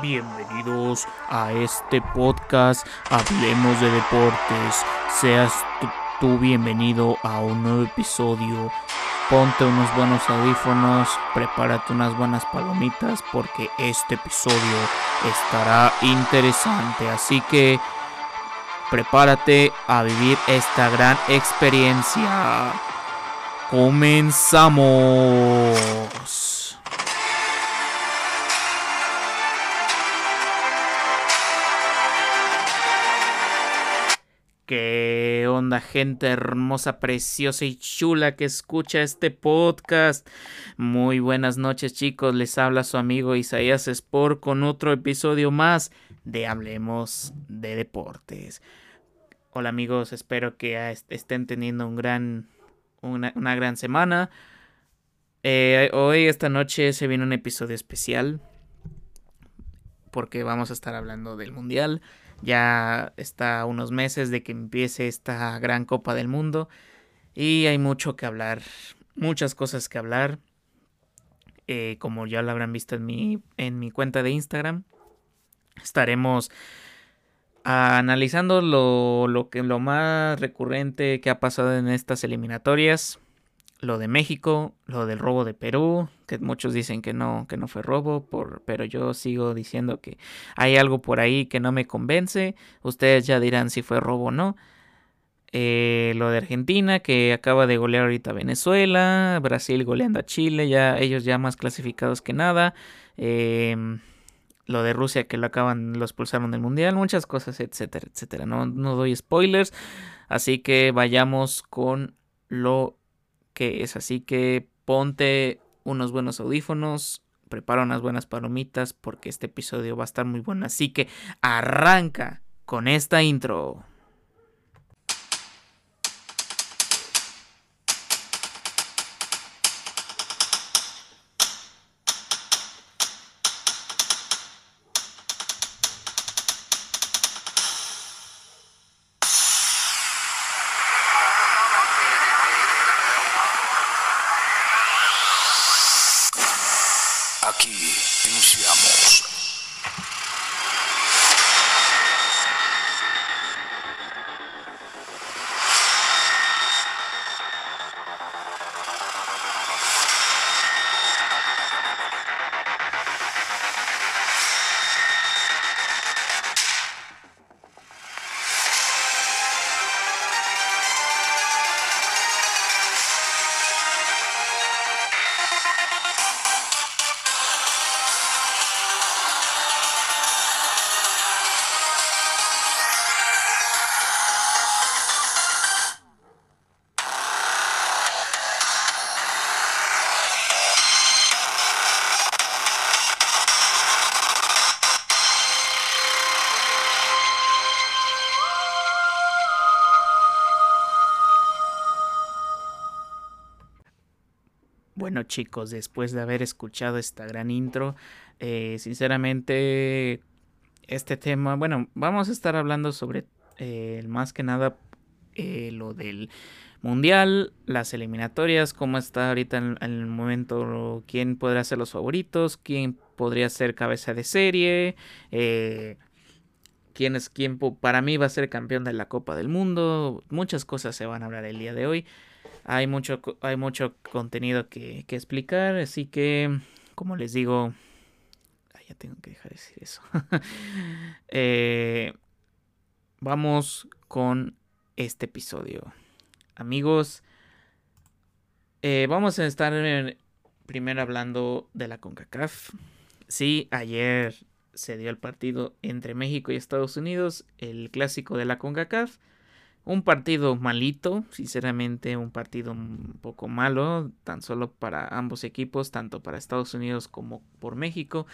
Bienvenidos a este podcast Hablemos de Deportes. Seas tú, bienvenido a un nuevo episodio. Ponte unos buenos audífonos, prepárate unas buenas palomitas porque este episodio estará interesante. Así que prepárate a vivir esta gran experiencia. Comenzamos. Onda gente hermosa, preciosa y chula que escucha este podcast? Muy buenas noches chicos, les habla su amigo Isaías Sport con otro episodio más de Hablemos de Deportes. Hola amigos, espero que estén teniendo un gran, una, gran semana. Eh, hoy, esta noche, se viene un episodio especial porque vamos a estar hablando del Mundial. Ya está unos meses de que empiece esta gran Copa del Mundo y hay mucho que hablar, muchas cosas que hablar. Eh, como ya lo habrán visto en mi, en mi cuenta de Instagram, estaremos analizando lo, lo, que, lo más recurrente que ha pasado en estas eliminatorias lo de México, lo del robo de Perú, que muchos dicen que no, que no fue robo, pero yo sigo diciendo que hay algo por ahí que no me convence. Ustedes ya dirán si fue robo o no. Eh, lo de Argentina, que acaba de golear ahorita a Venezuela, Brasil goleando a Chile, ya ellos ya más clasificados que nada. Em, lo de Rusia que lo acaban, lo expulsaron del mundial, muchas cosas, etcétera, etcétera. No, no doy spoilers, así que vayamos con lo que es. Así que ponte unos buenos audífonos, prepara unas buenas palomitas porque este episodio va a estar muy bueno. Así que arranca con esta intro. Aqui iniciamos Bueno chicos, después de haber escuchado esta gran intro, eh, sinceramente este tema, bueno, vamos a estar hablando sobre eh, más que nada eh, lo del mundial, las eliminatorias, cómo está ahorita en, el momento, quién podrá ser los favoritos, quién podría ser cabeza de serie, quién es quién para mí va a ser campeón de la Copa del Mundo, muchas cosas se van a hablar el día de hoy. Hay mucho, hay mucho contenido que, explicar, así que, como les digo, ya tengo que dejar de decir eso. Eh, vamos con este episodio. Amigos, eh, vamos a estar primero hablando de la CONCACAF. Sí, ayer se dio el partido entre México y Estados Unidos, el clásico de la CONCACAF. Un partido malito, sinceramente un partido un poco malo, tan solo para ambos equipos, tanto para Estados Unidos como por México.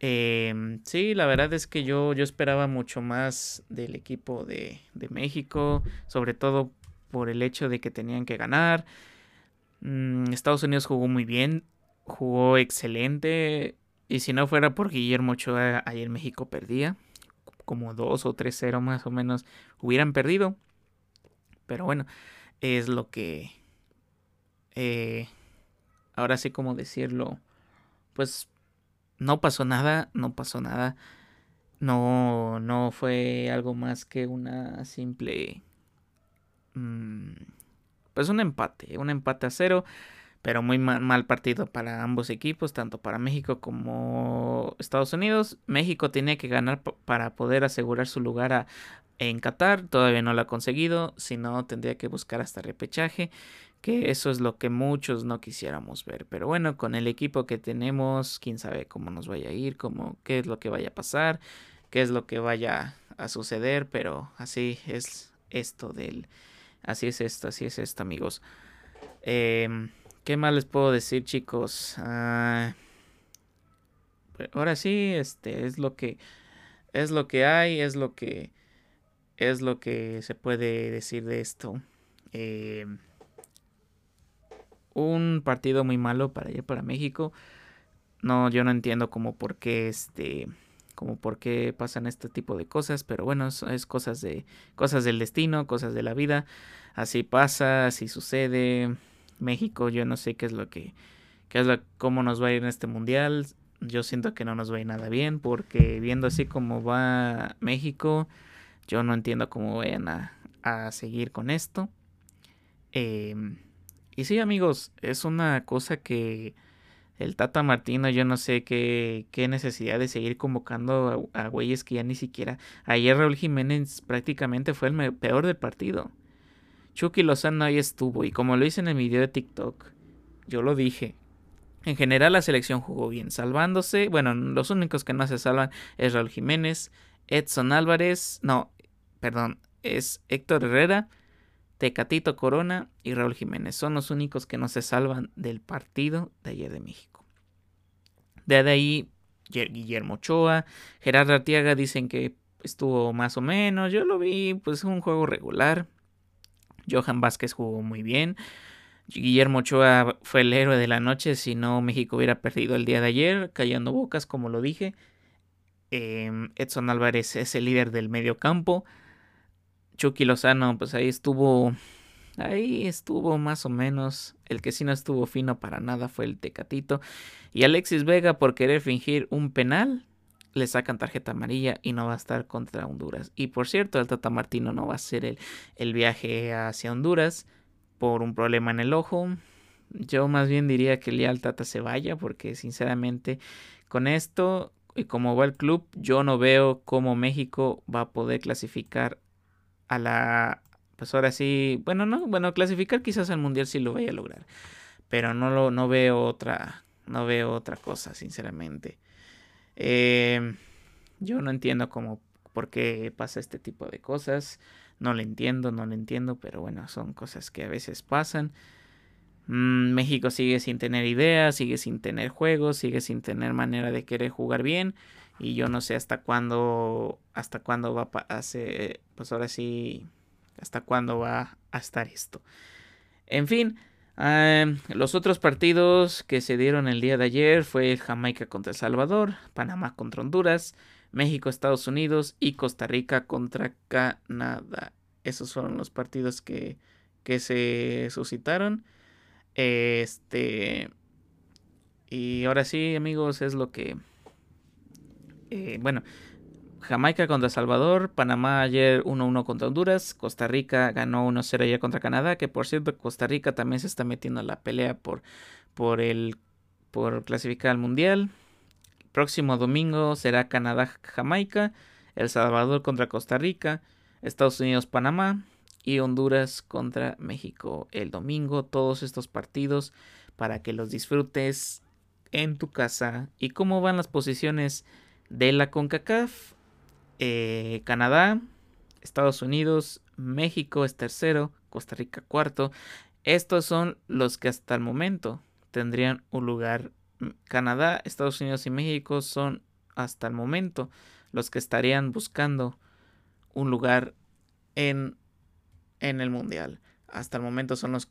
Em, sí, la verdad es que yo, yo esperaba mucho más del equipo de, de, México, sobre todo por el hecho de que tenían que ganar. Mm, Estados Unidos jugó muy bien, jugó excelente, y si no fuera por Guillermo Ochoa, ayer México perdía como 2 o 3-0 más o menos hubieran perdido. Pero bueno, es lo que... Eh, ahora sí como decirlo, pues no pasó nada, no pasó nada. No, no fue algo más que una simple... Mm, pues un empate, un empate a cero, pero muy mal, partido para ambos equipos, tanto para México como Estados Unidos. México tenía que ganar para poder asegurar su lugar en Qatar, todavía no lo ha conseguido, si no tendría que buscar hasta repechaje que eso es lo que muchos no quisiéramos ver. Pero bueno, con el equipo que tenemos, quién sabe cómo nos vaya a ir, cómo, qué es lo que vaya a pasar, qué es lo que vaya a suceder, pero así es esto del... Así es esto, así es esto, amigos. Em, ¿Qué más les puedo decir, chicos? Ah, pues, ahora sí, este es lo que es lo que hay, es lo que es lo que se puede decir de esto. Eh, un partido muy malo para ir para México. No, yo no entiendo como por qué este como por qué pasan este tipo de cosas, pero bueno, es, cosas de cosas del destino, cosas de la vida. Así pasa, así sucede. México, yo no sé qué es lo que qué es lo, cómo nos va a ir en este mundial. Yo siento que no nos va a ir nada bien porque viendo así como va México, yo no entiendo cómo vayan a, a seguir con esto. Eh, y sí, amigos, es una cosa que el Tata Martino, yo no sé qué, qué necesidad de seguir convocando a, güeyes que ya ni siquiera. Ayer Raúl Jiménez prácticamente fue el peor del partido. Chucky Lozano ahí estuvo, y como lo hice en el video de TikTok, yo lo dije. En general la selección jugó bien, salvándose. Bueno, los únicos que no se salvan es Raúl Jiménez, Edson Álvarez, no, perdón, es Héctor Herrera Tecatito Corona y Raúl Jiménez son los únicos que no se salvan del partido de ayer de México. De ahí, Guillermo Ochoa, Gerardo Artiaga dicen que estuvo más o menos. Yo lo vi, pues un juego regular. Johan Vázquez jugó muy bien. Guillermo Ochoa fue el héroe de la noche. Si no, México hubiera perdido el día de ayer, callando bocas, como lo dije. Em, Edson Álvarez es el líder del medio campo. Chucky Lozano, pues ahí estuvo. Ahí estuvo más o menos. El que sí no estuvo fino para nada fue el Tecatito. Y Alexis Vega, por querer fingir un penal, le sacan tarjeta amarilla y no va a estar contra Honduras. Y por cierto, el Tata Martino no va a hacer el, el viaje hacia Honduras por un problema en el ojo. Yo más bien diría que el Tata se vaya porque sinceramente con esto y como va el club, yo no veo cómo México va a poder clasificar a la pues ahora sí, bueno, no, bueno, clasificar quizás al mundial sí lo vaya a lograr, pero no lo no veo otra no veo otra cosa, sinceramente. Em, yo no entiendo cómo por qué pasa este tipo de cosas. No lo entiendo, no lo entiendo, pero bueno, son cosas que a veces pasan. Mm, México sigue sin tener ideas, sigue sin tener juegos, sigue sin tener manera de querer jugar bien y yo no sé hasta cuándo hasta cuándo va a hacer pues ahora sí hasta cuándo va a estar esto en fin em, los otros partidos que se dieron el día de ayer fue Jamaica contra El Salvador Panamá contra Honduras México Estados Unidos y Costa Rica contra Canadá. Esos fueron los partidos que, que se suscitaron. Este y ahora sí amigos es lo que eh, bueno, Jamaica contra Salvador, Panamá ayer 1-1 contra Honduras, Costa Rica ganó 1-0 ayer contra Canadá, que por cierto Costa Rica también se está metiendo en la pelea por, por, el, por clasificar al Mundial. próximo domingo será Canadá-Jamaica, El Salvador contra Costa Rica, Estados Unidos-Panamá y Honduras contra México el domingo. Todos estos partidos para que los disfrutes en tu casa. ¿Y cómo van las posiciones? De la CONCACAF, eh, Canadá, Estados Unidos, México es tercero, Costa Rica cuarto. Estos son los que hasta el momento tendrían un lugar. Canadá, Estados Unidos y México son hasta el momento los que estarían buscando un lugar en, en el mundial. Hasta el momento son los.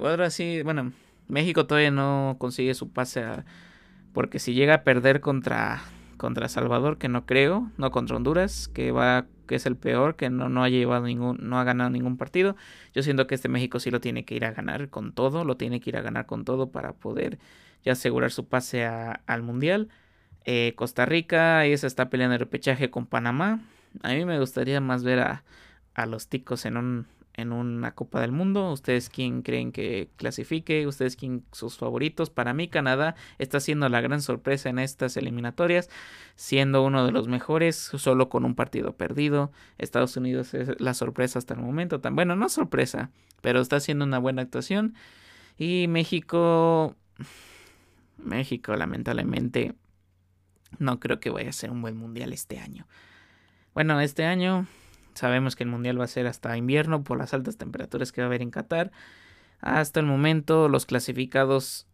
Ahora sí, bueno, México todavía no consigue su pase porque si llega a perder contra contra Salvador, que no creo, no contra Honduras, que va que es el peor, que no, no ha llevado ningún, no ha ganado ningún partido. Yo siento que este México sí lo tiene que ir a ganar con todo, lo tiene que ir a ganar con todo para poder ya asegurar su pase al Mundial. Eh, Costa Rica, ahí se está peleando el repechaje con Panamá. A mí me gustaría más ver a, a los ticos en un en una Copa del Mundo. ¿Ustedes quién creen que clasifique? ¿Ustedes quién sus favoritos? Para mí Canadá está siendo la gran sorpresa en estas eliminatorias, siendo uno de los mejores, solo con un partido perdido. Estados Unidos es la sorpresa hasta el momento. Bueno, no sorpresa, pero está haciendo una buena actuación. Y México, México lamentablemente no creo que vaya a ser un buen mundial este año. Bueno, este año Sabemos que el mundial va a ser hasta invierno por las altas temperaturas que va a haber en Qatar. Hasta el momento los clasificados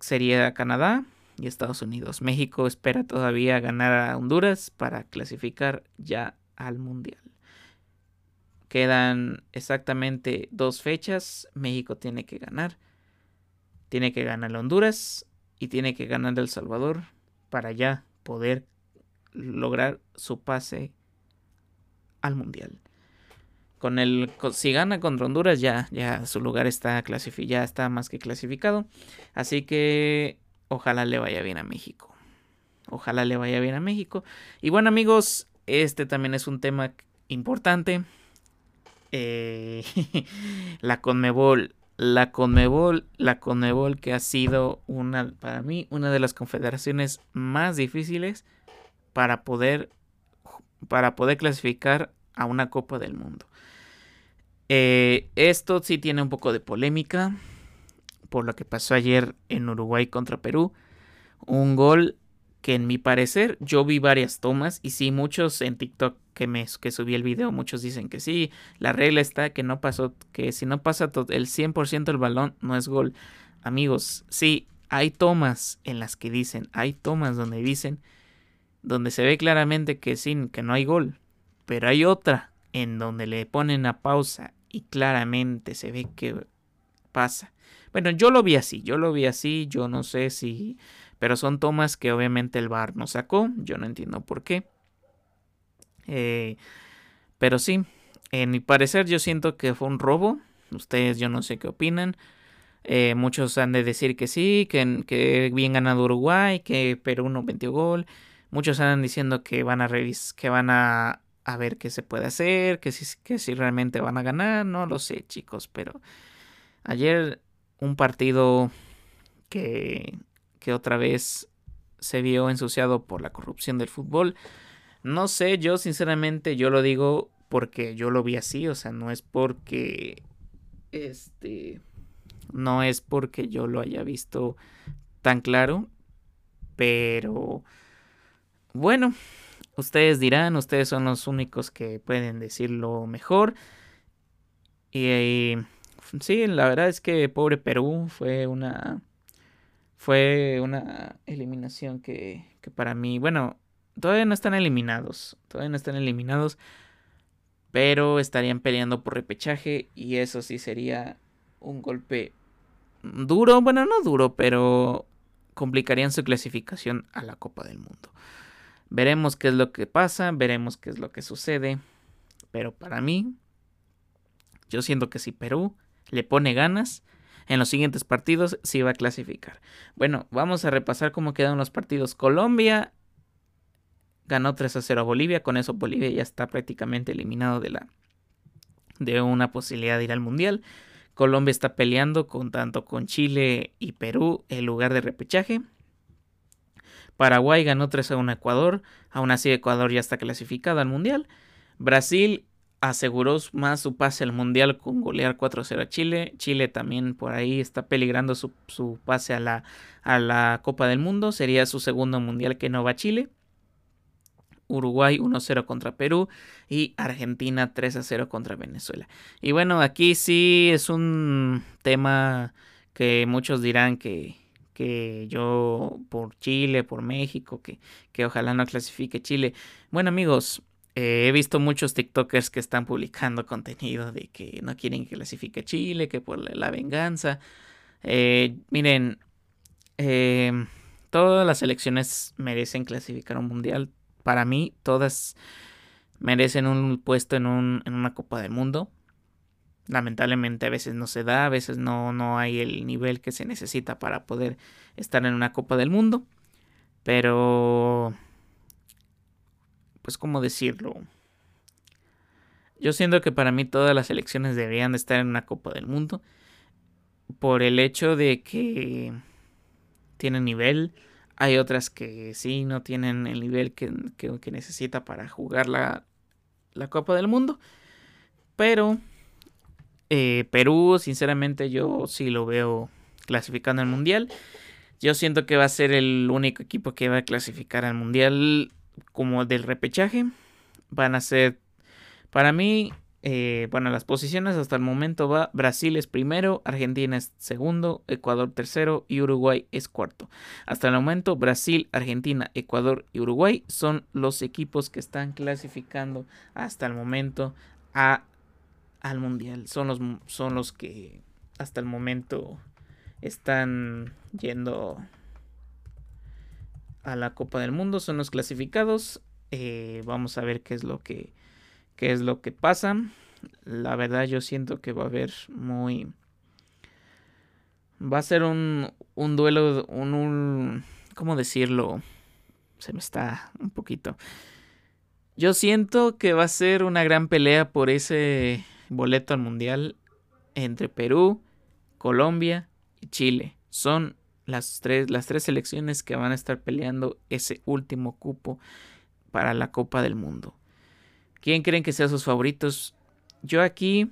sería Canadá y Estados Unidos. México espera todavía ganar a Honduras para clasificar ya al mundial. Quedan exactamente dos fechas. México tiene que ganar. Tiene que ganar a Honduras y tiene que ganar El Salvador para ya poder lograr su pase al Mundial. Con el, si gana contra Honduras ya, ya su lugar está ya está más que clasificado. Así que ojalá le vaya bien a México. Ojalá le vaya bien a México. Y bueno amigos, este también es un tema importante. Eh, la Conmebol. La Conmebol, la Conmebol que ha sido una, para mí, una de las confederaciones más difíciles para poder, para poder clasificar a una Copa del Mundo. Eh, esto sí tiene un poco de polémica por lo que pasó ayer en Uruguay contra Perú. Un gol que en mi parecer yo vi varias tomas y sí muchos en TikTok que me que subí el video muchos dicen que sí, la regla está que no pasó que si no pasa el 100% del balón no es gol. Amigos, sí, hay tomas en las que dicen, hay tomas donde dicen donde se ve claramente que sí, que no hay gol. Pero hay otra en donde le ponen a pausa y claramente se ve que pasa. Bueno, yo lo vi así, yo lo vi así, yo no sé si... Pero son tomas que obviamente el bar no sacó, yo no entiendo por qué. Eh, pero sí, en mi parecer yo siento que fue un robo. Ustedes yo no sé qué opinan. Eh, muchos han de decir que sí, que, que bien ganado Uruguay, que Perú no metió gol. Muchos andan diciendo que van a revis que van a a ver qué se puede hacer, que si, que si realmente van a ganar, no lo sé chicos, pero ayer un partido que, que otra vez se vio ensuciado por la corrupción del fútbol. No sé, yo sinceramente yo lo digo porque yo lo vi así, o sea, no es porque este no es porque yo lo haya visto tan claro, pero bueno, Ustedes dirán, ustedes son los únicos que pueden decirlo mejor. Y, sí, la verdad es que pobre Perú fue una fue una eliminación que, que para mí, bueno, todavía no están eliminados, todavía no están eliminados, pero estarían peleando por repechaje y eso sí sería un golpe duro, bueno, no duro, pero complicarían su clasificación a la Copa del Mundo. Veremos qué es lo que pasa, veremos qué es lo que sucede. Pero para mí, yo siento que si Perú le pone ganas, en los siguientes partidos sí va a clasificar. Bueno, vamos a repasar cómo quedan los partidos. Colombia ganó 3 a 0 a Bolivia, con eso Bolivia ya está prácticamente eliminado de la de una posibilidad de ir al mundial. Colombia está peleando con tanto con Chile y Perú el lugar de repechaje. Paraguay ganó 3 a 1 a Ecuador, aún así Ecuador ya está clasificado al Mundial. Brasil aseguró más su pase al Mundial con golear 4 a 0 a Chile. Chile también por ahí está peligrando su, pase a la, a la Copa del Mundo. Sería su segundo Mundial que no va a Chile. Uruguay 1-0 contra Perú y Argentina 3-0 contra Venezuela. Y bueno, aquí sí es un tema que muchos dirán que, que yo por Chile, por México, que, que ojalá no clasifique Chile. Bueno amigos, eh, he visto muchos TikTokers que están publicando contenido de que no quieren que clasifique Chile, que por la venganza. Eh, miren, eh, todas las elecciones merecen clasificar un mundial. Para mí, todas merecen un puesto en, un, en una Copa del Mundo. Lamentablemente a veces no se da, a veces no, no hay el nivel que se necesita para poder estar en una Copa del Mundo. Pero... Pues cómo decirlo. Yo siento que para mí todas las selecciones deberían de estar en una Copa del Mundo. Por el hecho de que tienen nivel. Hay otras que sí no tienen el nivel que, que necesita para jugar la, la Copa del Mundo. Pero eh, Perú, sinceramente, yo sí lo veo clasificando al Mundial. Yo siento que va a ser el único equipo que va a clasificar al Mundial como del repechaje. Van a ser, para mí, eh, bueno, las posiciones hasta el momento va Brasil es primero, Argentina es segundo, Ecuador tercero y Uruguay es cuarto. Hasta el momento Brasil, Argentina, Ecuador y Uruguay son los equipos que están clasificando hasta el momento a, al Mundial. Son los, son los que hasta el momento están yendo a la Copa del Mundo, son los clasificados. Eh, vamos a ver qué es lo que qué es lo que pasa. La verdad yo siento que va a haber muy... Va a ser un, un duelo, un, un... ¿Cómo decirlo? Se me está un poquito. Yo siento que va a ser una gran pelea por ese boleto al mundial entre Perú, Colombia y Chile. Son las tres, las tres selecciones que van a estar peleando ese último cupo para la Copa del Mundo. ¿Quién creen que sean sus favoritos? Yo aquí,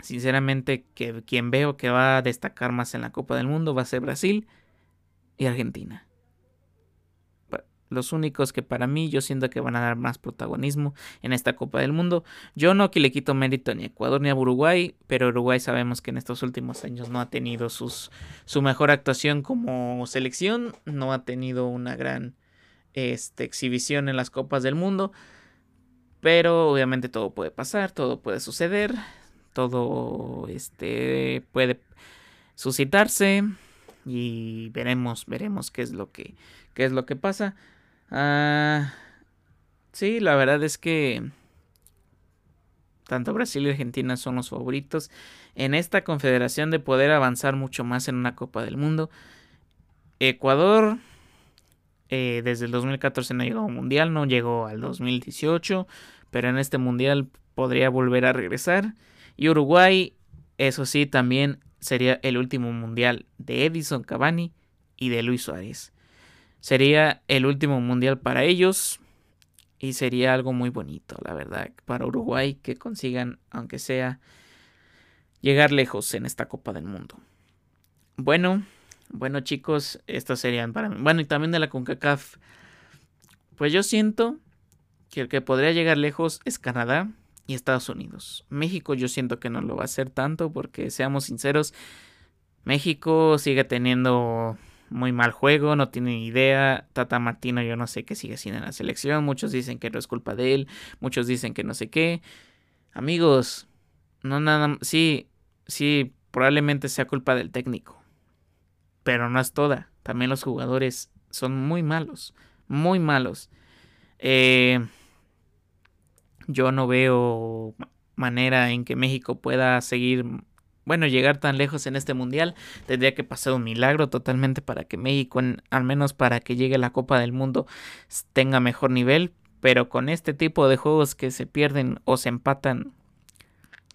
sinceramente, que quien veo que va a destacar más en la Copa del Mundo va a ser Brasil y Argentina. Los únicos que para mí yo siento que van a dar más protagonismo en esta Copa del Mundo. Yo no que le quito mérito ni a Ecuador ni a Uruguay, pero Uruguay sabemos que en estos últimos años no ha tenido sus, su mejor actuación como selección, no ha tenido una gran este, exhibición en las Copas del Mundo. Pero obviamente todo puede pasar, todo puede suceder, todo este puede suscitarse y veremos, veremos qué es lo que qué es lo que pasa. Ah, sí, la verdad es que tanto Brasil y Argentina son los favoritos en esta confederación de poder avanzar mucho más en una Copa del Mundo. Ecuador eh, desde el 2014 no llegó a un mundial, no llegó al 2018, pero en este mundial podría volver a regresar. Y Uruguay, eso sí, también sería el último mundial de Edison Cavani y de Luis Suárez. Sería el último mundial para ellos y sería algo muy bonito, la verdad, para Uruguay que consigan, aunque sea, llegar lejos en esta Copa del Mundo. Bueno, bueno, chicos, estos serían para mí. Bueno, y también de la CONCACAF. Pues yo siento que el que podría llegar lejos es Canadá y Estados Unidos. México yo siento que no lo va a hacer tanto porque seamos sinceros, México sigue teniendo muy mal juego, no tiene ni idea. Tata Martino yo no sé qué sigue haciendo en la selección. Muchos dicen que no es culpa de él, muchos dicen que no sé qué. Amigos, no nada, sí, sí, probablemente sea culpa del técnico pero no es toda. También los jugadores son muy malos, muy malos. Eh, yo no veo manera en que México pueda seguir, bueno, llegar tan lejos en este mundial. Tendría que pasar un milagro totalmente para que México, al menos para que llegue la Copa del Mundo, tenga mejor nivel. Pero con este tipo de juegos que se pierden o se empatan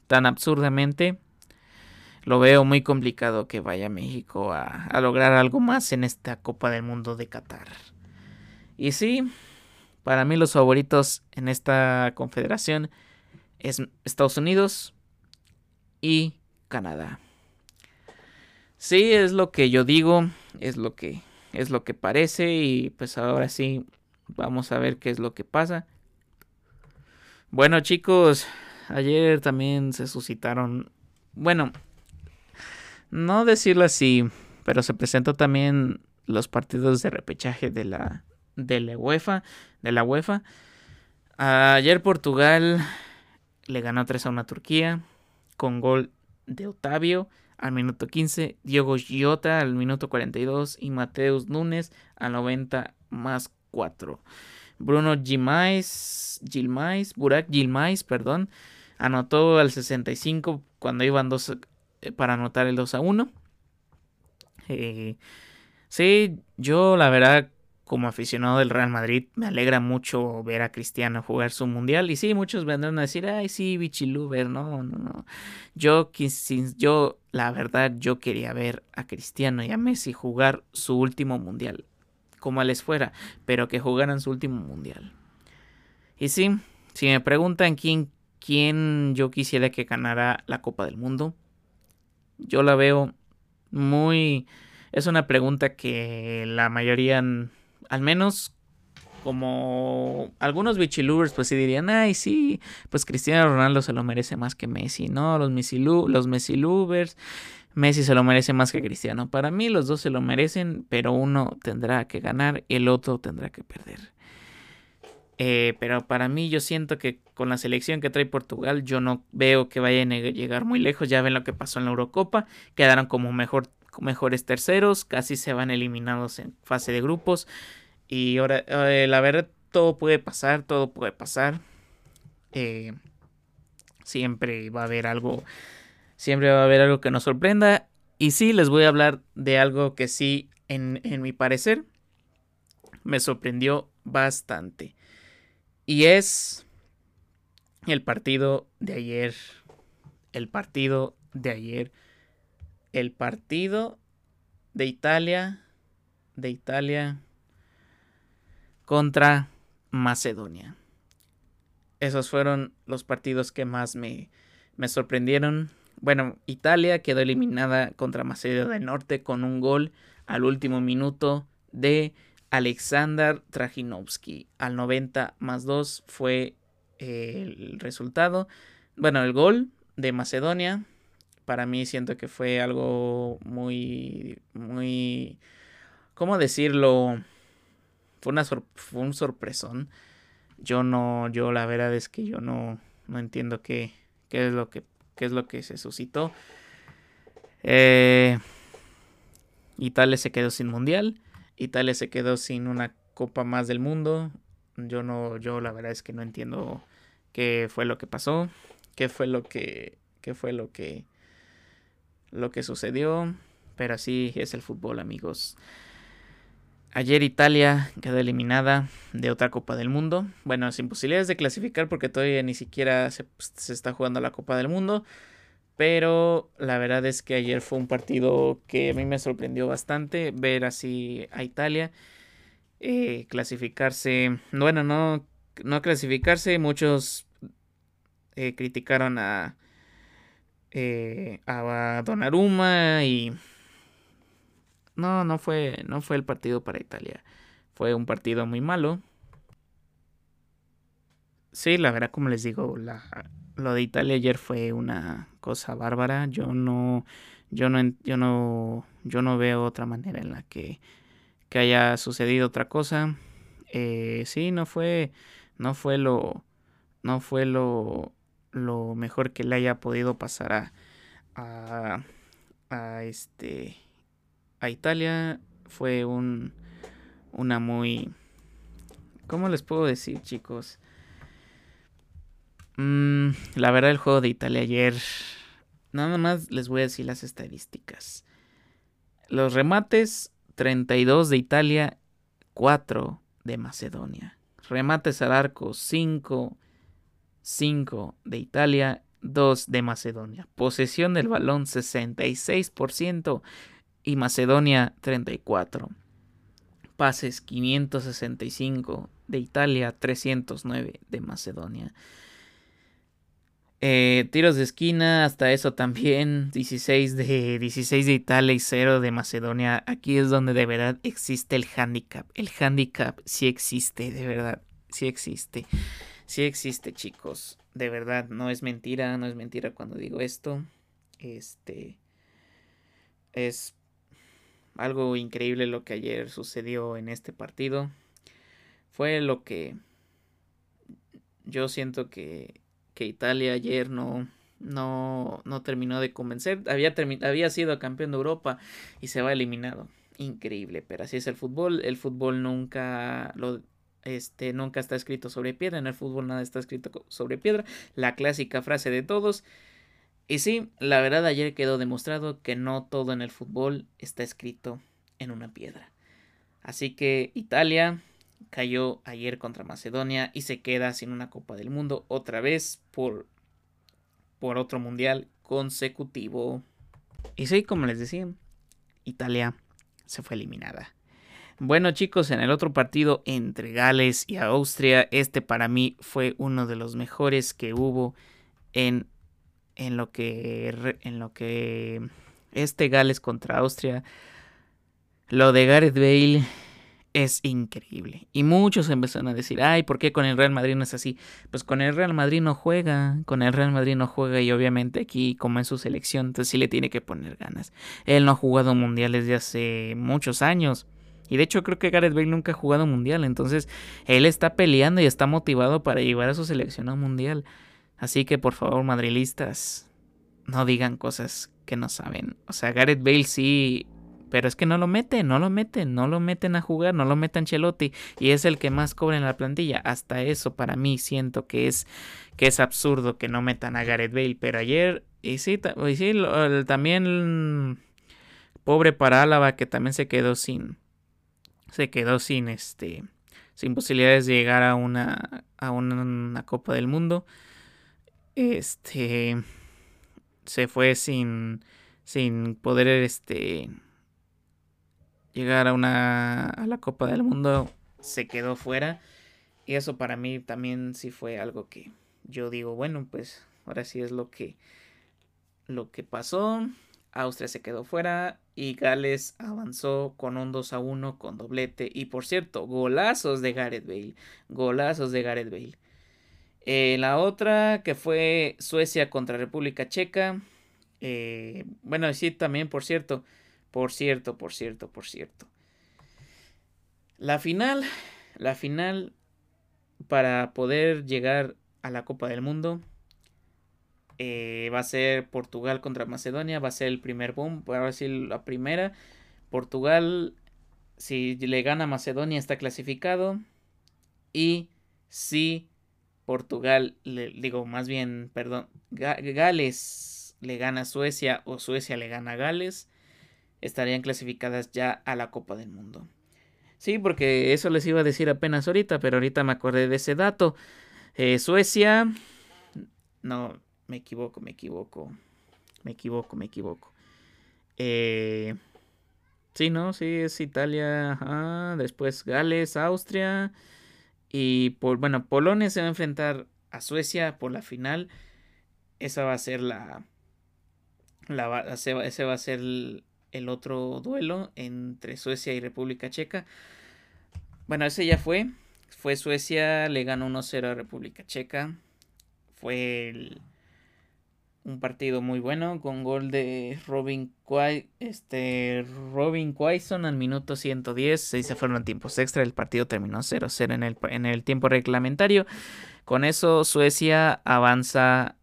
tan absurdamente, lo veo muy complicado que vaya México a, lograr algo más en esta Copa del Mundo de Qatar. Y sí, para mí los favoritos en esta confederación es Estados Unidos y Canadá. Sí, es lo que yo digo, es lo que es lo que parece y pues ahora sí vamos a ver qué es lo que pasa. Bueno, chicos, ayer también se suscitaron, bueno, no decirlo así, pero se presentó también los partidos de repechaje de la, de la UEFA, de la UEFA. Ayer Portugal le ganó 3 a 1 a Turquía con gol de Otavio al minuto 15, Diogo Giota al minuto 42 y Mateus Nunes al 90 más 4. Bruno Gilmais, Gilmais, Burak Gilmais, perdón, anotó al 65 cuando iban 2 eh, para anotar el 2 a 1. Eh, sí, yo la verdad como aficionado del Real Madrid, me alegra mucho ver a Cristiano jugar su mundial. Y sí, muchos vendrán a decir, ay, sí, Bichiluber, no, no, no. Yo, yo, la verdad, yo quería ver a Cristiano y a Messi jugar su último mundial, como les fuera, pero que jugaran su último mundial. Y sí, si me preguntan quién, quién yo quisiera que ganara la Copa del Mundo, yo la veo muy... Es una pregunta que la mayoría al menos como algunos bichilubers pues sí dirían, ay sí, pues Cristiano Ronaldo se lo merece más que Messi, ¿no? Los Messi, los Messi Messi se lo merece más que Cristiano. Para mí los dos se lo merecen, pero uno tendrá que ganar el otro tendrá que perder. Eh, pero para mí yo siento que con la selección que trae Portugal yo no veo que vayan a llegar muy lejos. Ya ven lo que pasó en la Eurocopa. Quedaron como mejor mejores terceros, casi se van eliminados en fase de grupos. Y ahora, eh, la verdad, todo puede pasar, todo puede pasar. Eh, siempre va a haber algo, siempre va a haber algo que nos sorprenda. Y sí, les voy a hablar de algo que sí, en, en mi parecer, me sorprendió bastante. Y es el partido de ayer. El partido de ayer el partido de Italia, de Italia contra Macedonia. Esos fueron los partidos que más me, me sorprendieron. Bueno, Italia quedó eliminada contra Macedonia del Norte con un gol al último minuto de Alexander Trajinovski. Al 90 más 2 fue el resultado. Bueno, el gol de Macedonia para mí siento que fue algo muy, muy, ¿cómo decirlo? Fue, una fue un sorpresón. Yo no, yo la verdad es que yo no, no entiendo qué, qué es lo que, qué es lo que se suscitó. Eh, Italia se quedó sin mundial. Italia se quedó sin una copa más del mundo. Yo no, yo la verdad es que no entiendo qué fue lo que pasó, qué fue lo que, qué fue lo que, lo que sucedió, pero así es el fútbol, amigos. Ayer Italia quedó eliminada de otra Copa del Mundo. Bueno, sin posibilidades de clasificar porque todavía ni siquiera se, está jugando la Copa del Mundo. Pero la verdad es que ayer fue un partido que a mí me sorprendió bastante ver así a Italia eh, clasificarse. Bueno, no, no clasificarse. Muchos eh, criticaron a, eh, a Donnarumma y no, no fue, no fue el partido para Italia. Fue un partido muy malo. Sí, la verdad, como les digo, la, lo de Italia ayer fue una cosa bárbara. Yo no, yo no, yo no, yo no veo otra manera en la que, que haya sucedido otra cosa. Eh, sí, no fue, no fue lo, no fue lo, lo mejor que le haya podido pasar a, a, este a Italia fue un una muy ¿cómo les puedo decir chicos? Mm, la verdad el juego de Italia ayer nada más les voy a decir las estadísticas. Los remates 32 de Italia, 4 de Macedonia. Remates al arco 5 5 de Italia, 2 de Macedonia. Posesión del balón 66% y Macedonia 34. Pases 565 de Italia, 309 de Macedonia. Eh, tiros de esquina, hasta eso también, 16 de, 16 de Italia y 0 de Macedonia. Aquí es donde de verdad existe el handicap. El handicap sí existe, de verdad, sí existe. Sí existe, chicos. De verdad, no es mentira, no es mentira cuando digo esto. Este es algo increíble lo que ayer sucedió en este partido. Fue lo que yo siento que, que Italia ayer no, no, no terminó de convencer. Había, había sido campeón de Europa y se va eliminado. Increíble, pero así es el fútbol. El fútbol nunca lo, este, nunca está escrito sobre piedra, en el fútbol nada está escrito sobre piedra, la clásica frase de todos. Y sí, la verdad ayer quedó demostrado que no todo en el fútbol está escrito en una piedra. Así que Italia cayó ayer contra Macedonia y se queda sin una Copa del Mundo otra vez por, por otro mundial consecutivo. Y sí, como les decía, Italia se fue eliminada. Bueno chicos, en el otro partido entre Gales y Austria, este para mí fue uno de los mejores que hubo en, en lo que en lo que este Gales contra Austria. Lo de Gareth Bale es increíble. Y muchos empezaron a decir, ay, ¿por qué con el Real Madrid no es así? Pues con el Real Madrid no juega, con el Real Madrid no juega y obviamente aquí como en su selección, entonces sí le tiene que poner ganas. Él no ha jugado mundiales de hace muchos años. Y de hecho creo que Gareth Bale nunca ha jugado mundial, entonces él está peleando y está motivado para llevar a su selección a un mundial. Así que por favor, madrilistas, no digan cosas que no saben. O sea, Gareth Bale sí pero es que no lo meten, no lo meten, no lo meten a jugar, no lo meten Chelotti y es el que más cobra en la plantilla. Hasta eso para mí siento que es que es absurdo que no metan a Gareth Bale, pero ayer y sí, sí también pobre para Álava que también se quedó sin se quedó sin este sin posibilidades de llegar a una a una Copa del Mundo. Este se fue sin sin poder este llegar a una a la Copa del Mundo se quedó fuera y eso para mí también sí fue algo que yo digo, bueno, pues ahora sí es lo que lo que pasó. Austria se quedó fuera y Gales avanzó con un 2 a 1 con doblete y por cierto, golazos de Gareth Bale, golazos de Gareth Bale. Eh, la otra que fue Suecia contra República Checa. Eh, bueno, sí, también, por cierto, por cierto, por cierto, por cierto. La final, la final para poder llegar a la Copa del Mundo eh, va a ser Portugal contra Macedonia, va a ser el primer boom, va a ser la primera. Portugal, si le gana Macedonia, está clasificado. Y si Portugal, le, digo más bien, perdón, Gales le gana a Suecia o Suecia le gana a Gales, estarían clasificadas ya a la Copa del Mundo. Sí, porque eso les iba a decir apenas ahorita, pero ahorita me acordé de ese dato. Eh, Suecia, no, me equivoco, me equivoco, me equivoco, me equivoco. Eh, sí, no, sí, es Italia, después Gales, Austria y por, bueno, Polonia se va a enfrentar a Suecia por la final. Esa va a ser la, la ese va a ser el, el otro duelo entre Suecia y República Checa. Bueno, ese ya fue. Fue Suecia, le ganó 1-0 a República Checa. Fue un partido muy bueno con gol de Robin, este, Robin Quaison al minuto 110. Se fueron tiempos extra. El partido terminó 0-0 en el, en el tiempo reglamentario. Con eso Suecia avanza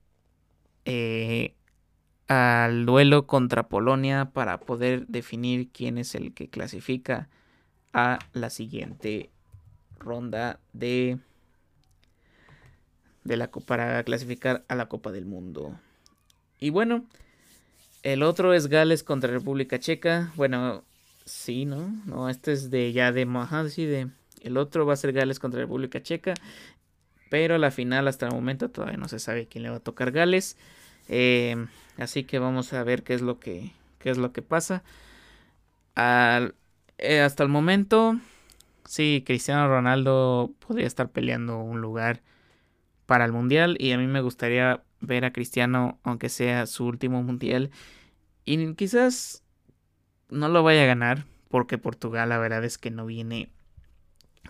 eh, al duelo contra Polonia para poder definir quién es el que clasifica a la siguiente ronda de, de la para clasificar a la Copa del Mundo. Y bueno, el otro es Gales contra República Checa. Bueno, sí, ¿no? No, este es de ya de ajá, de el otro va a ser Gales contra República Checa, pero la final hasta el momento todavía no se sabe quién le va a tocar Gales. Eh, así que vamos a ver qué es lo que, qué es lo que pasa. Eh, hasta el momento, sí, Cristiano Ronaldo podría estar peleando un lugar para el Mundial y a mí me gustaría ver a Cristiano, aunque sea su último Mundial. Y quizás no lo vaya a ganar, porque Portugal la verdad es que no viene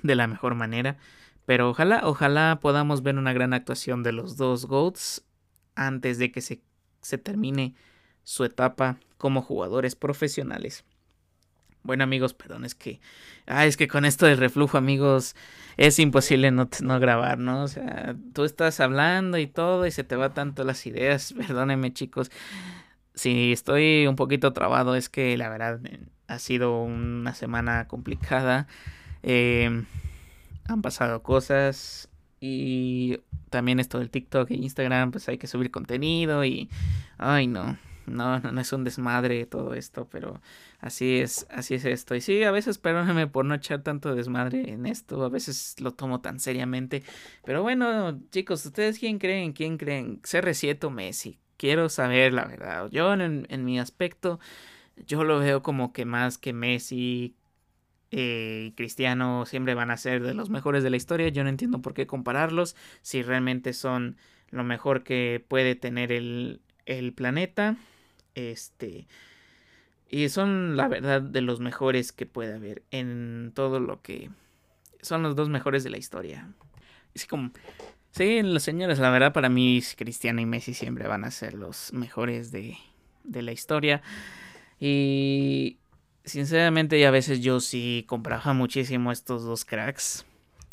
de la mejor manera. Pero ojalá, ojalá podamos ver una gran actuación de los dos GOATs antes de que se, se termine su etapa como jugadores profesionales. Bueno amigos, perdón, es que, ah, es que con esto del reflujo amigos es imposible no, no, grabar, ¿no? O sea, tú estás hablando y todo y se te va tanto las ideas, perdónenme chicos. Si estoy un poquito trabado es que la verdad ha sido una semana complicada. Eh, han pasado cosas, y también esto del TikTok e Instagram, pues hay que subir contenido y... Ay, no. No, no, no es un desmadre todo esto, pero así es, así es esto. Y sí, a veces perdónenme por no echar tanto desmadre en esto, a veces lo tomo tan seriamente. Pero bueno, chicos, ¿ustedes quién creen? ¿Quién creen? ¿CR7 o Messi? Quiero saber la verdad. Yo en, en mi aspecto, yo lo veo como que más que Messi, eh, y Cristiano siempre van a ser de los mejores de la historia. Yo no entiendo por qué compararlos si realmente son lo mejor que puede tener el, el planeta. Este. Y son la verdad de los mejores que puede haber en todo lo que. Son los dos mejores de la historia. Es como. Sí, los señores, la verdad para mí Cristiano y Messi siempre van a ser los mejores de, de la historia. Y sinceramente a veces yo sí compraba muchísimo estos dos cracks.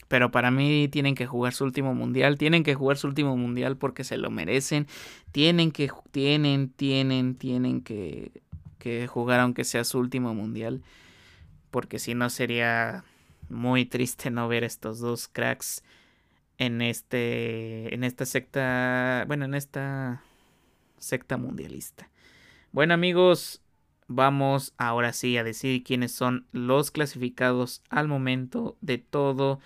Pero para mí tienen que jugar su último mundial. Tienen que jugar su último mundial porque se lo merecen. Tienen que, tienen, tienen, tienen que, que jugar aunque sea su último mundial. Porque si no sería muy triste no ver estos dos cracks en este. en esta secta. Bueno, en esta secta mundialista. Bueno amigos, vamos ahora sí a decir quiénes son los clasificados al momento de todo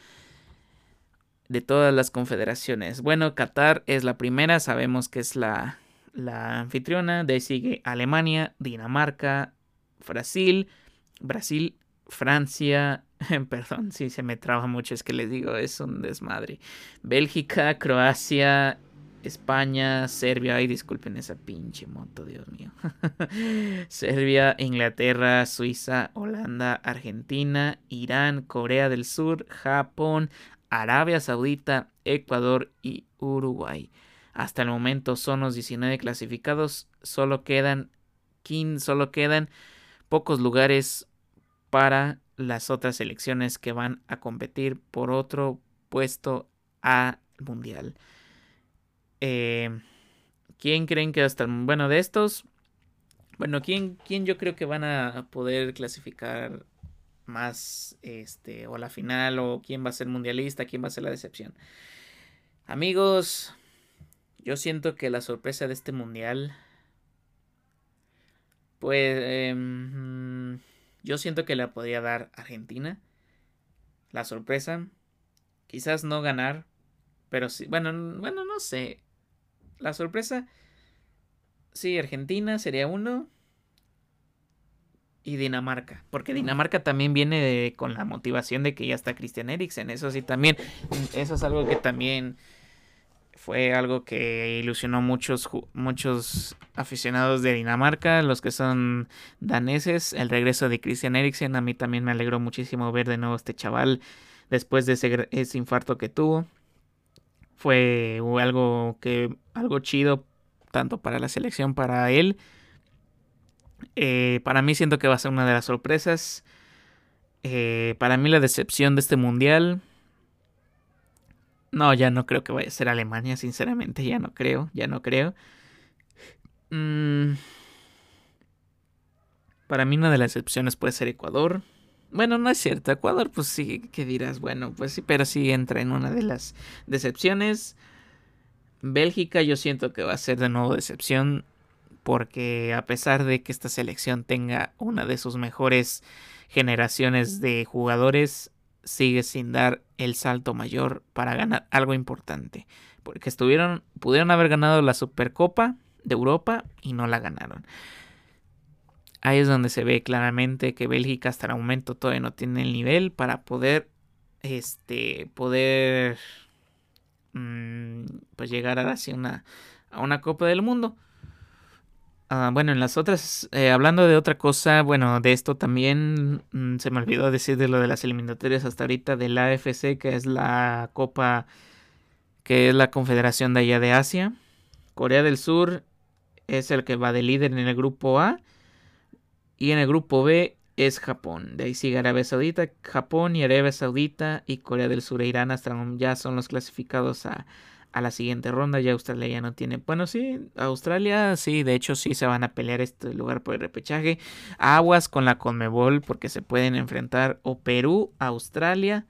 de todas las confederaciones. Bueno, Qatar es la primera, sabemos que es la, la anfitriona, de ahí sigue Alemania, Dinamarca, Brasil, Brasil, Francia, perdón, si se me traba mucho, es que les digo, es un desmadre. Bélgica, Croacia, España, Serbia, ay disculpen esa pinche moto, Dios mío. Serbia, Inglaterra, Suiza, Holanda, Argentina, Irán, Corea del Sur, Japón, Arabia Saudita, Ecuador y Uruguay. Hasta el momento son los 19 clasificados, solo quedan, solo quedan pocos lugares para las otras selecciones que van a competir por otro puesto a mundial. Eh, ¿Quién creen que hasta bueno de estos? Bueno, ¿quién, ¿quién yo creo que van a poder clasificar más este o la final o quién va a ser mundialista, quién va a ser la decepción? Amigos, yo siento que la sorpresa de este mundial pues em, yo siento que la podría dar Argentina. La sorpresa. Quizás no ganar. Pero sí. Bueno, bueno, no sé. La sorpresa. Sí, Argentina sería uno. Y Dinamarca. Porque Dinamarca también viene con la motivación de que ya está Christian Eriksen. Eso sí, también. Eso es algo que también fue algo que ilusionó muchos muchos aficionados de Dinamarca, los que son daneses, el regreso de Christian Eriksen, a mí también me alegró muchísimo ver de nuevo este chaval después de ese, ese infarto que tuvo fue algo que algo chido tanto para la selección para él eh, para mí siento que va a ser una de las sorpresas eh, para mí la decepción de este mundial no ya no creo que vaya a ser Alemania sinceramente ya no creo ya no creo mm, para mí una de las excepciones puede ser Ecuador bueno, no es cierto. Ecuador, pues sí, ¿qué dirás? Bueno, pues sí, pero sí entra en una de las decepciones. Bélgica yo siento que va a ser de nuevo decepción porque a pesar de que esta selección tenga una de sus mejores generaciones de jugadores, sigue sin dar el salto mayor para ganar algo importante. Porque estuvieron, pudieron haber ganado la Supercopa de Europa y no la ganaron. Ahí es donde se ve claramente que Bélgica hasta el momento todavía no tiene el nivel para poder, este, poder, mm, pues llegar una, a una Copa del Mundo. Ah, bueno, en las otras, eh, hablando de otra cosa, bueno, de esto también mm, se me olvidó decir de lo de las eliminatorias hasta ahorita de la AFC, que es la Copa, que es la Confederación de allá de Asia. Corea del Sur es el que va de líder en el grupo A y en el grupo B es Japón. De ahí sigue Arabia Saudita, Japón y Arabia Saudita y Corea del Sur e Irán hasta ya son los clasificados a, a la siguiente ronda. Ya Australia ya no tiene. Bueno, sí, Australia sí, de hecho sí se van a pelear este lugar por el repechaje. Aguas con la Conmebol porque se pueden enfrentar o Perú, Australia.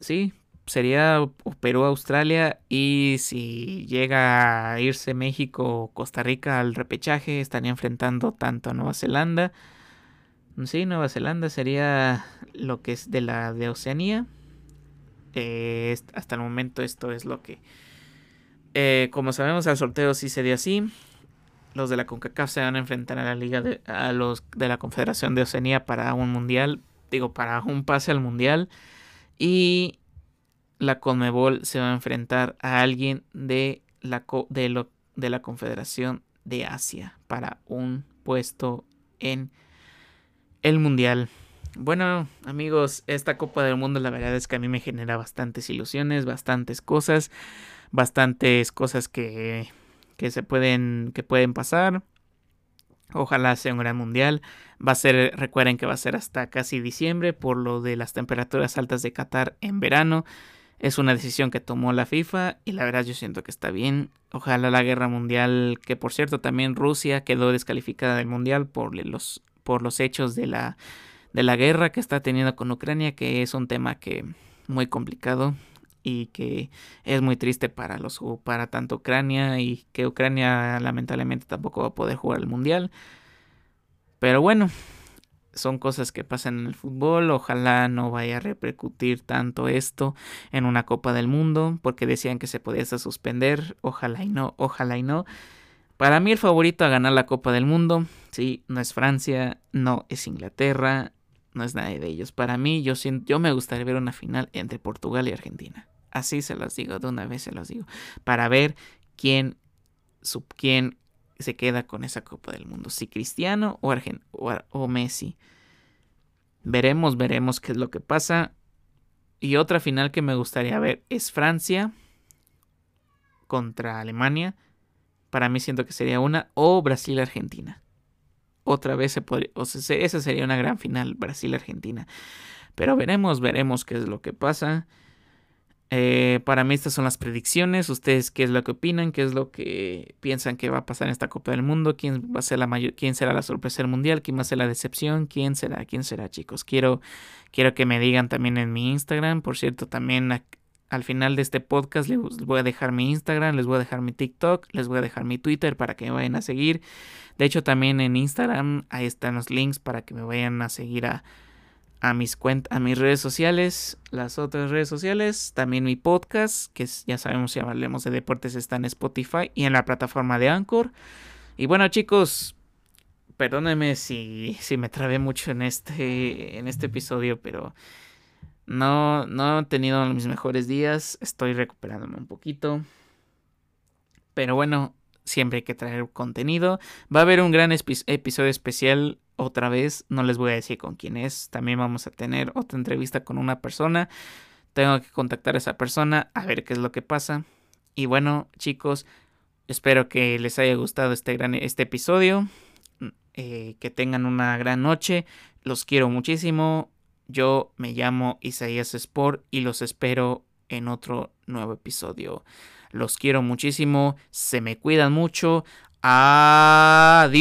Sí, sería Perú, Australia y si llega a irse México o Costa Rica al repechaje estaría enfrentando tanto a Nueva Zelanda. Sí, Nueva Zelanda sería lo que es de la de Oceanía. Eh, hasta el momento esto es lo que... Eh, como sabemos, el sorteo sí sería así. Los de la CONCACAF se van a enfrentar a la liga de, a los de la Confederación de Oceanía para un mundial. Digo, para un pase al mundial. Y la CONMEBOL se va a enfrentar a alguien de la, de, lo, de la Confederación de Asia para un puesto en el Mundial. Bueno, amigos, esta Copa del Mundo la verdad es que a mí me genera bastantes ilusiones, bastantes cosas, bastantes cosas que, que se pueden que pueden pasar. Ojalá sea un gran mundial. Va a ser, recuerden que va a ser hasta casi diciembre por lo de las temperaturas altas de Qatar en verano. Es una decisión que tomó la FIFA y la verdad yo siento que está bien. Ojalá la guerra mundial, que por cierto también Rusia quedó descalificada del mundial por los, por los hechos de la, de la guerra que está teniendo con Ucrania, que es un tema que muy complicado y que es muy triste para los para tanto Ucrania y que Ucrania lamentablemente tampoco va a poder jugar el mundial. Pero bueno, son cosas que pasan en el fútbol. Ojalá no vaya a repercutir tanto esto en una Copa del Mundo, porque decían que se podía suspender. Ojalá y no, ojalá y no. Para mí el favorito a ganar la Copa del Mundo, sí, no es Francia, no es Inglaterra, no es nadie de ellos. Para mí, yo, yo me gustaría ver una final entre Portugal y Argentina. Así se los digo, de una vez se los digo. Para ver quién, quién se queda con esa Copa del Mundo. Si Cristiano o, o, Messi. Veremos, veremos qué es lo que pasa. Y otra final que me gustaría ver es Francia contra Alemania. Para mí siento que sería una. O Brasil-Argentina. Otra vez se podría. O sea, esa sería una gran final, Brasil-Argentina. Pero veremos, veremos qué es lo que pasa. Eh, para mí estas son las predicciones. Ustedes qué es lo que opinan, qué es lo que piensan que va a pasar en esta Copa del Mundo, quién va a ser la quién será la sorpresa del mundial, quién va a ser la decepción, quién será, quién será, chicos. Quiero, quiero que me digan también en mi Instagram. Por cierto, también al final de este podcast les voy a dejar mi Instagram, les voy a dejar mi TikTok, les voy a dejar mi Twitter para que me vayan a seguir. De hecho, también en Instagram ahí están los links para que me vayan a seguir a a mis cuentas, a mis redes sociales, las otras redes sociales, también mi podcast, que ya sabemos si hablemos de deportes está en Spotify y en la plataforma de Anchor. Y bueno, chicos, perdónenme si, si me trabé mucho en este en este episodio, pero no no he tenido mis mejores días, estoy recuperándome un poquito. Pero bueno, siempre hay que traer contenido. Va a haber un gran episodio especial otra vez, no les voy a decir con quién es, también vamos a tener otra entrevista con una persona, tengo que contactar a esa persona a ver qué es lo que pasa. Y bueno, chicos, espero que les haya gustado este, gran, este episodio, eh, que tengan una gran noche, los quiero muchísimo, yo me llamo Isaías Sport y los espero en otro nuevo episodio. Los quiero muchísimo, se me cuidan mucho. Adiós.